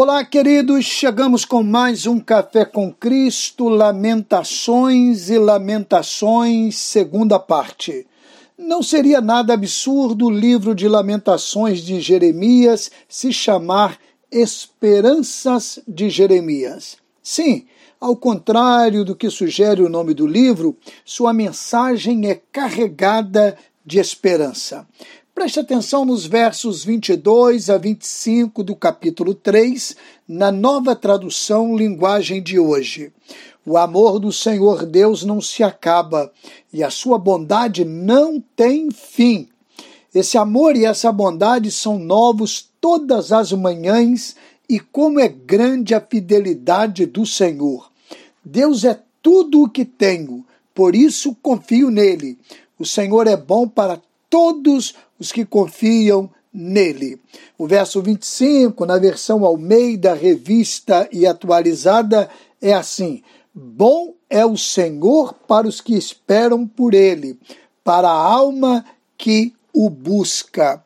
Olá, queridos, chegamos com mais um Café com Cristo, Lamentações e Lamentações, segunda parte. Não seria nada absurdo o livro de Lamentações de Jeremias se chamar Esperanças de Jeremias. Sim, ao contrário do que sugere o nome do livro, sua mensagem é carregada de esperança. Preste atenção nos versos 22 a 25 do capítulo 3, na nova tradução linguagem de hoje. O amor do Senhor Deus não se acaba e a sua bondade não tem fim. Esse amor e essa bondade são novos todas as manhãs e como é grande a fidelidade do Senhor. Deus é tudo o que tenho, por isso confio nele. O Senhor é bom para todos os que confiam nele. O verso 25, na versão Almeida, revista e atualizada, é assim: Bom é o Senhor para os que esperam por ele, para a alma que o busca.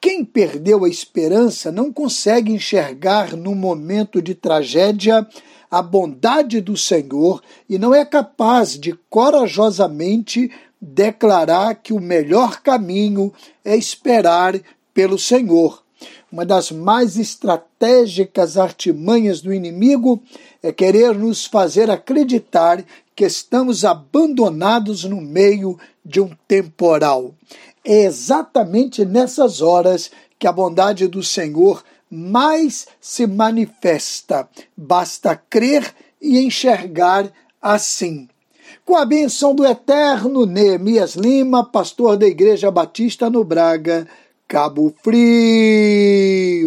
Quem perdeu a esperança não consegue enxergar no momento de tragédia a bondade do Senhor e não é capaz de corajosamente declarar que o melhor caminho é esperar pelo Senhor. Uma das mais estratégicas artimanhas do inimigo é querer nos fazer acreditar que estamos abandonados no meio de um temporal. É exatamente nessas horas que a bondade do Senhor mais se manifesta. Basta crer e enxergar assim. Com a benção do eterno Neemias Lima, pastor da Igreja Batista no Braga, Cabo Frio.